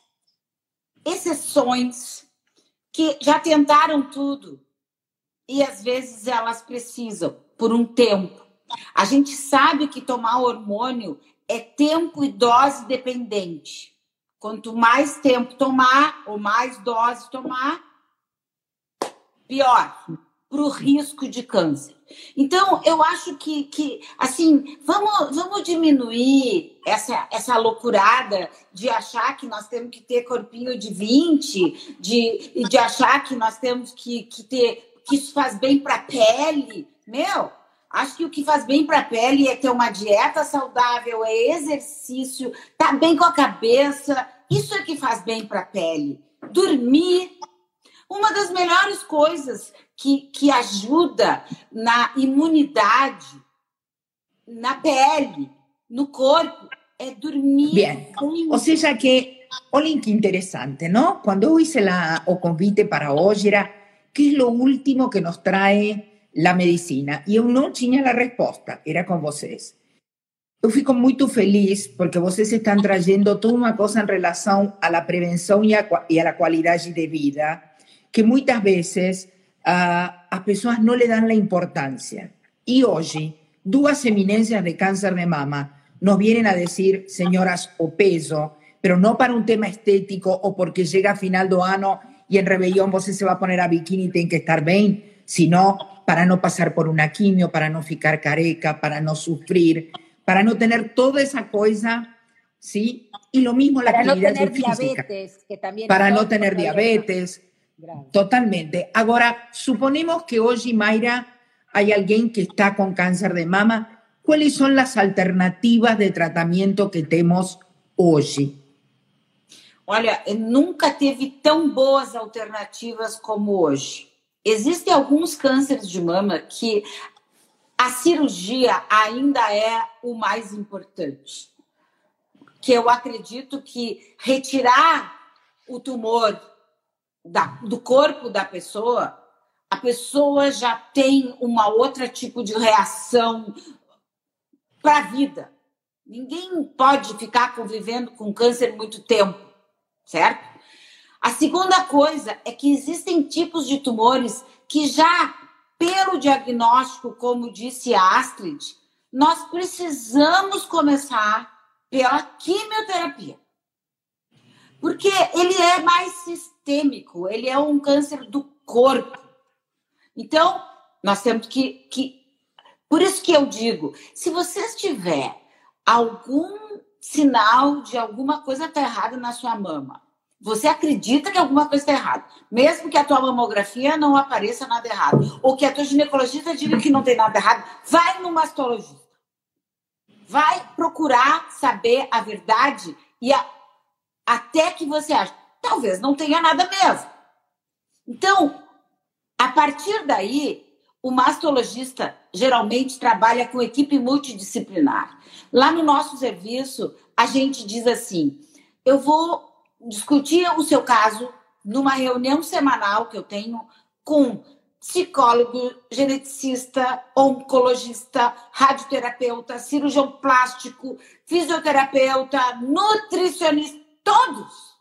exceções, que já tentaram tudo e às vezes elas precisam, por um tempo, A gente sabe que tomar hormônio é tempo e dose dependente. Quanto mais tempo tomar, ou mais dose tomar, pior para o risco de câncer. Então, eu acho que, que assim, vamos, vamos diminuir essa, essa loucurada de achar que nós temos que ter corpinho de 20, de, de achar que nós temos que, que ter, que isso faz bem para a pele. Meu, acho que o que faz bem para a pele é ter uma dieta saudável, é exercício, tá bem com a cabeça. Isso é que faz bem para a pele. Dormir, uma das melhores coisas que, que ajuda na imunidade, na pele, no corpo, é dormir. Bien. O sea que, olha que interesante, ¿no? Cuando yo hice la, o convite para hoy era, ¿qué es lo último que nos trae la medicina? Y yo no tenía la respuesta, era con vocês. Eu fico muito feliz porque vocês estão trazendo toda uma coisa em relação à prevenção e, a, e à qualidade de vida que muchas veces a las personas no le dan la importancia. Y hoy, dos eminencias de cáncer de mama nos vienen a decir, señoras, o peso, pero no para un tema estético o porque llega a final de año y en rebelión vos se va a poner a bikini y tiene que estar bien, sino para no pasar por una quimio, para no ficar careca, para no sufrir, para no tener toda esa cosa, ¿sí? Y lo mismo la para actividad no tener física. diabetes, que también para no tener diabetes, Grave. Totalmente. Ahora, suponemos que hoy, Mayra, hay alguien que está con cáncer de mama. ¿Cuáles son las alternativas de tratamento que tenemos hoje? Olha, nunca teve tão boas alternativas como hoje. Existem alguns cânceres de mama que a cirurgia ainda é o mais importante. Que eu acredito que retirar o tumor da, do corpo da pessoa, a pessoa já tem uma outra tipo de reação para a vida. Ninguém pode ficar convivendo com câncer muito tempo, certo? A segunda coisa é que existem tipos de tumores que já, pelo diagnóstico, como disse Astrid, nós precisamos começar pela quimioterapia. Porque ele é mais sistêmico, ele é um câncer do corpo. Então, nós temos que, que. Por isso que eu digo: se você tiver algum sinal de alguma coisa está errada na sua mama, você acredita que alguma coisa está errada, mesmo que a tua mamografia não apareça nada errado, ou que a tua ginecologista diga que não tem nada errado, vai no mastologista. Vai procurar saber a verdade e a, até que você ache, talvez não tenha nada mesmo. Então, a partir daí, o mastologista geralmente trabalha com equipe multidisciplinar. Lá no nosso serviço, a gente diz assim: eu vou discutir o seu caso numa reunião semanal que eu tenho com psicólogo, geneticista, oncologista, radioterapeuta, cirurgião plástico, fisioterapeuta, nutricionista, todos.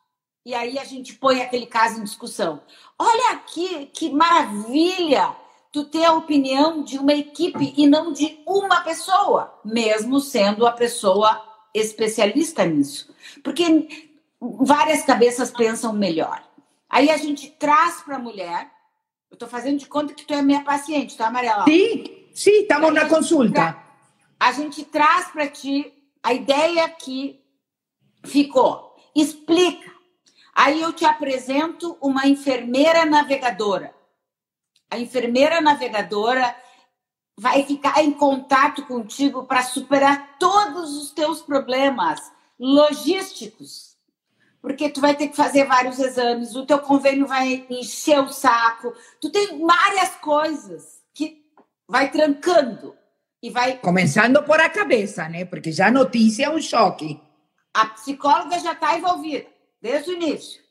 E aí a gente põe aquele caso em discussão. Olha aqui que maravilha tu ter a opinião de uma equipe e não de uma pessoa, mesmo sendo a pessoa especialista nisso. Porque várias cabeças pensam melhor. Aí a gente traz para a mulher. Eu estou fazendo de conta que tu é minha paciente, tá, Mariela? Sí, sí, estamos na consulta. tra- A gente traz para ti a ideia que ficou. Explica. Aí eu te apresento uma enfermeira navegadora. A enfermeira navegadora vai ficar em contato contigo para superar todos os teus problemas logísticos. Porque tu vai ter que fazer vários exames, o teu convênio vai encher o saco. Tu tem várias coisas que vai trancando e vai Comenzando por a cabeça, né? Porque já a notícia é um choque. a psicóloga já está envolvida desde o início.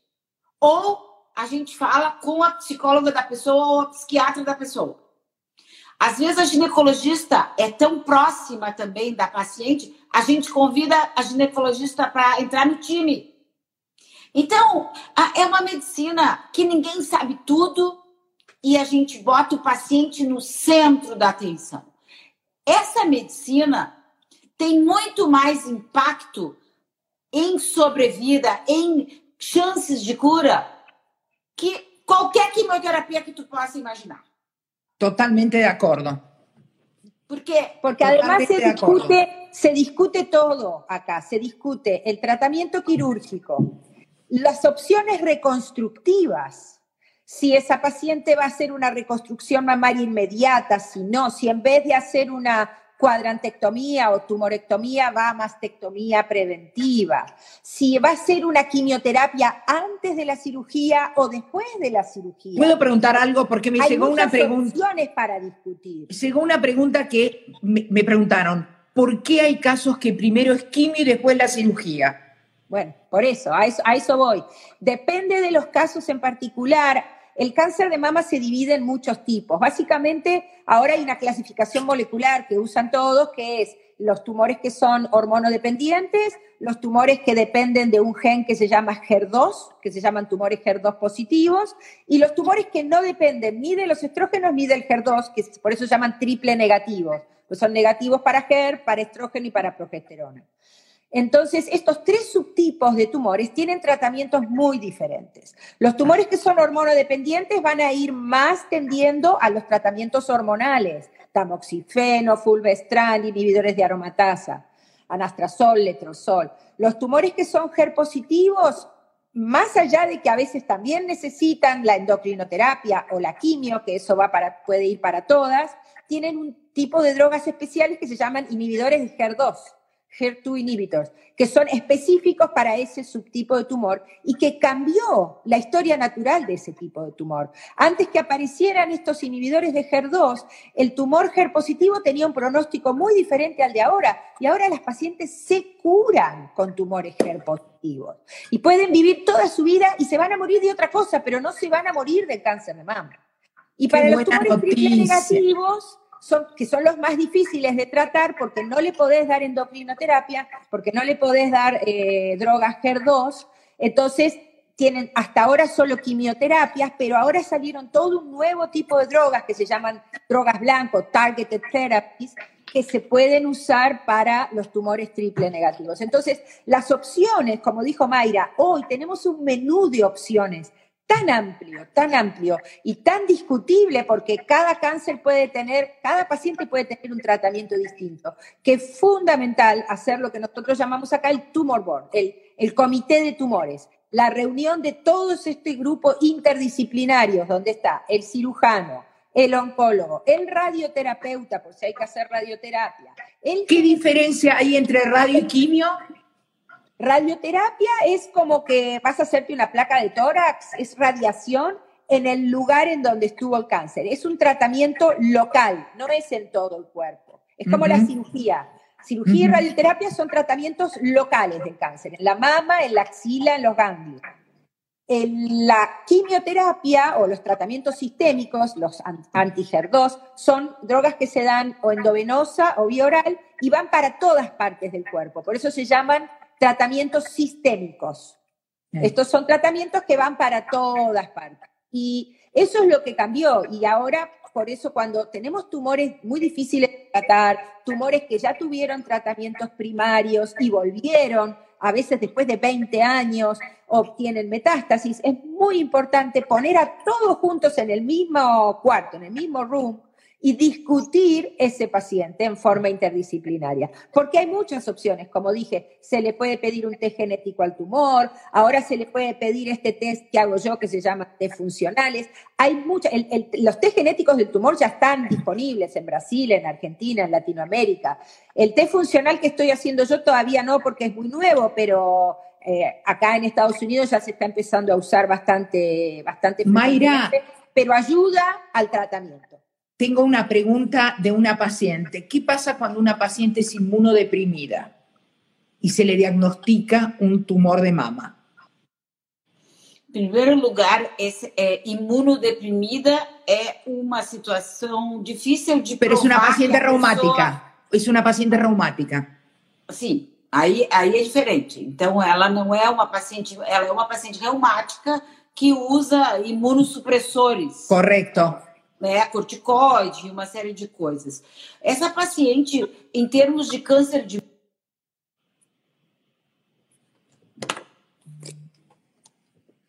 Ou a gente fala com a psicóloga da pessoa ou a psiquiatra da pessoa. Às vezes a ginecologista é tão próxima também da paciente, a gente convida a ginecologista para entrar no time. Então, a- é uma medicina que ninguém sabe tudo e a gente bota o paciente no centro da atenção. essa medicina tem muito mais impacto em sobrevida, em chances de cura, que qualquer quimioterapia que tu possa imaginar. Totalmente de acuerdo. Porque, Porque además se discute, se discute todo acá, se discute el tratamiento quirúrgico, las opciones reconstructivas, si esa paciente va a hacer una reconstrucción mamaria inmediata, si no, si en vez de hacer una cuadrantectomía o tumorectomía va a mastectomía preventiva, si va a ser una quimioterapia antes de la cirugía o después de la cirugía. Puedo preguntar algo porque me Hay llegó una pregunta. opciones para discutir. Llegó una pregunta que me, me preguntaron. ¿Por qué hay casos que primero es quimio y después la cirugía? Bueno, por eso, a eso, voy. Depende de los casos en particular. El cáncer de mama se divide en muchos tipos. Básicamente, ahora hay una clasificación molecular que usan todos, que es los tumores que son hormonodependientes, los tumores que dependen de un gen que se llama HER2, que se llaman tumores HER2 positivos, y los tumores que no dependen ni de los estrógenos ni del HER2, que por eso se llaman triple negativos, pues son negativos para HER, para estrógeno y para progesterona. Entonces, estos tres subtipos de tumores tienen tratamientos muy diferentes. Los tumores que son hormonodependientes van a ir más tendiendo a los tratamientos hormonales, tamoxifeno, fulvestrán, inhibidores de aromatasa, anastrozol, letrozol. Los tumores que son HER positivos, más allá de que a veces también necesitan la endocrinoterapia o la quimio, que eso va para, puede ir para todas, tienen un tipo de drogas especiales que se llaman inhibidores de HER2 HER2 inhibitors, que son específicos para ese subtipo de tumor y que cambió la historia natural de ese tipo de tumor. Antes que aparecieran estos inhibidores de HER2, el tumor HER positivo tenía un pronóstico muy diferente al de ahora y ahora las pacientes se curan con tumores HER positivos y pueden vivir toda su vida y se van a morir de otra cosa, pero no se van a morir del cáncer de mama. Y para los tumores triple negativos, son, que son los más difíciles de tratar porque no le podés dar endocrinoterapia, porque no le podés dar eh, drogas HER2, entonces tienen hasta ahora solo quimioterapias, pero ahora salieron todo un nuevo tipo de drogas que se llaman drogas blancos, targeted therapies, que se pueden usar para los tumores triple negativos. Entonces, las opciones, como dijo Mayra, hoy tenemos un menú de opciones tan amplio, tan amplio y tan discutible porque cada cáncer puede tener, cada paciente puede tener un tratamiento distinto, que es fundamental hacer lo que nosotros llamamos acá el tumor board, el, el comité de tumores, la reunión de todos este grupo interdisciplinarios donde está el cirujano, el oncólogo, el radioterapeuta, por si hay que hacer radioterapia. El ¿Qué diferencia hay entre radio y quimio? Radioterapia es como que vas a hacerte una placa de tórax, es radiación en el lugar en donde estuvo el cáncer. Es un tratamiento local, no es en todo el cuerpo. Es como la cirugía. Cirugía y radioterapia son tratamientos locales del cáncer, en la mama, en la axila, en los ganglios. En la quimioterapia o los tratamientos sistémicos, los an- anti-HER2, son drogas que se dan o endovenosa o vía oral y van para todas partes del cuerpo. Por eso se llaman tratamientos sistémicos. Estos son tratamientos que van para todas partes. Y eso es lo que cambió. Y ahora, por eso, cuando tenemos tumores muy difíciles de tratar, tumores que ya tuvieron tratamientos primarios y volvieron, a veces después de 20 años, obtienen metástasis, es muy importante poner a todos juntos en el mismo cuarto, en el mismo room, y discutir ese paciente en forma interdisciplinaria. Porque hay muchas opciones, como dije, se le puede pedir un test genético al tumor, ahora se le puede pedir este test que hago yo que se llama test funcionales. Hay muchas, los test genéticos del tumor ya están disponibles en Brasil, en Argentina, en Latinoamérica. El test funcional que estoy haciendo yo todavía no porque es muy nuevo, pero eh, acá en Estados Unidos ya se está empezando a usar bastante, bastante Mayra. pero ayuda al tratamiento. Tengo una pregunta de una paciente. ¿Qué pasa cuando una paciente es inmunodeprimida y se le diagnostica un tumor de mama? Em primeiro lugar, esse, é, imunodeprimida é uma situação difícil de Pero es una provar que paciente a pessoa- reumática. Es una paciente reumática. Sim, aí, aí é diferente. Então, ela não é uma paciente, ela é uma paciente reumática que usa imunossupressores. Correcto. Né, corticoide, uma série de coisas. Essa paciente, em termos de câncer de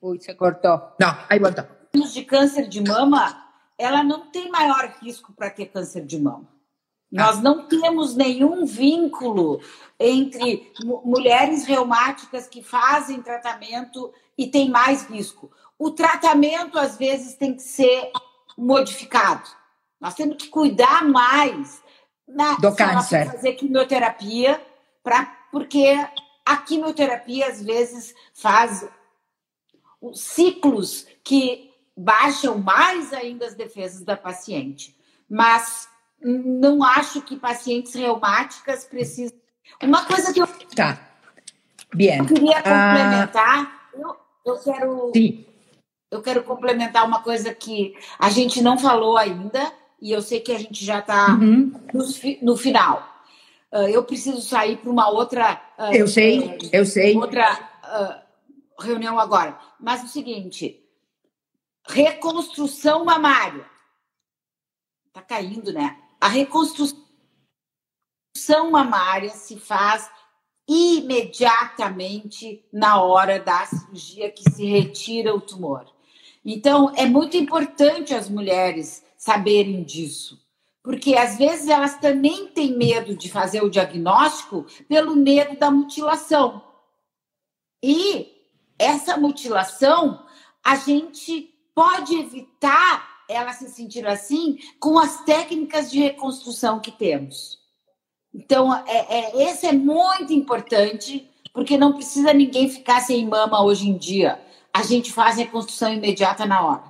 Ui, você cortou. Não, aí voltou. Em termos de câncer de mama, ela não tem maior risco para ter câncer de mama. Nós não temos nenhum vínculo entre mulheres reumáticas que fazem tratamento e têm mais risco. O tratamento, às vezes, tem que ser modificado. Nós temos que cuidar mais na, do câncer. Fazer quimioterapia, pra, porque a quimioterapia, às vezes, faz ciclos que baixam mais ainda as defesas da paciente. Mas não acho que pacientes reumáticas precisam. Uma coisa que eu tá. Bien. queria ah, complementar, eu, eu quero. Sim. Eu quero complementar uma coisa que a gente não falou ainda, e eu sei que a gente já está uhum. no, no, final. Uh, eu preciso sair para uma outra. Uh, eu sei, uh, eu sei. Outra reunião agora. Mas o seguinte: reconstrução mamária. Está caindo, né? A reconstrução mamária se faz imediatamente na hora da cirurgia que se retira o tumor. Então, é muito importante as mulheres saberem disso, porque às vezes elas também têm medo de fazer o diagnóstico pelo medo da mutilação. E essa mutilação, a gente pode evitar ela se sentir assim com as técnicas de reconstrução que temos. Então, é, é, esse é muito importante, porque não precisa ninguém ficar sem mama hoje em dia. A gente faz reconstrução imediata na hora.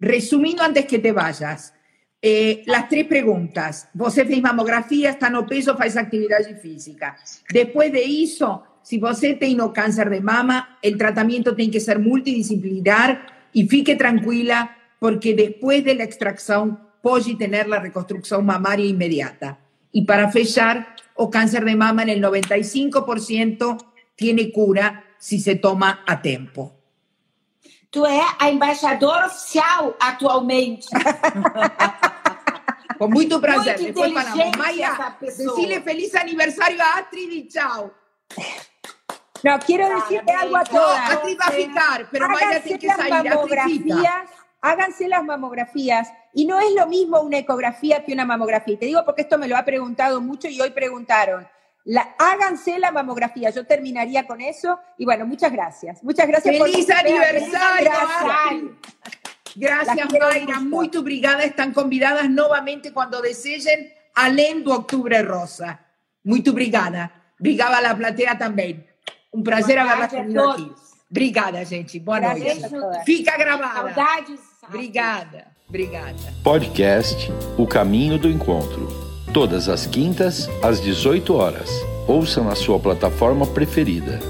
Resumindo, antes que te vayas, eh, las tres preguntas. Você fez mamografia, está no peso, faz atividade física. Depois de isso, se você tem no câncer de mama, o tratamento tem que ser multidisciplinar y fique tranquila porque después de la extracción puede tener la reconstrucción mamaria inmediata. Y para fechar, o cáncer de mama en el 95% tiene cura si se toma a tiempo. Tu é a embaixadora oficial atualmente. Com muito prazer. Muito Depois falamos. Maia, decirle feliz aniversário a Astrid e tchau. No, quiero decirte algo a todas. No, va a fijar, pero Maya tiene que salir. Mamografías, háganse las mamografías. Y no es lo mismo una ecografía que una mamografía. Te digo porque esto me lo ha preguntado mucho y hoy preguntaron. La, háganse la mamografía. Yo terminaría con eso. Y bueno, muchas gracias. Muchas gracias ¡Feliz aniversario! Gracias, Mayra. Muy obrigada. Están convidadas nuevamente cuando deseen além do Octubre Rosa. Muy obrigada. Obrigada a la platea también. Um prazer haverla comigo aqui. Obrigada, gente. Boa noite. Fica gravada. Saudades. Obrigada. Obrigada. Podcast O Caminho do Encontro. Todas as quintas, às 18 horas. Ouça na sua plataforma preferida.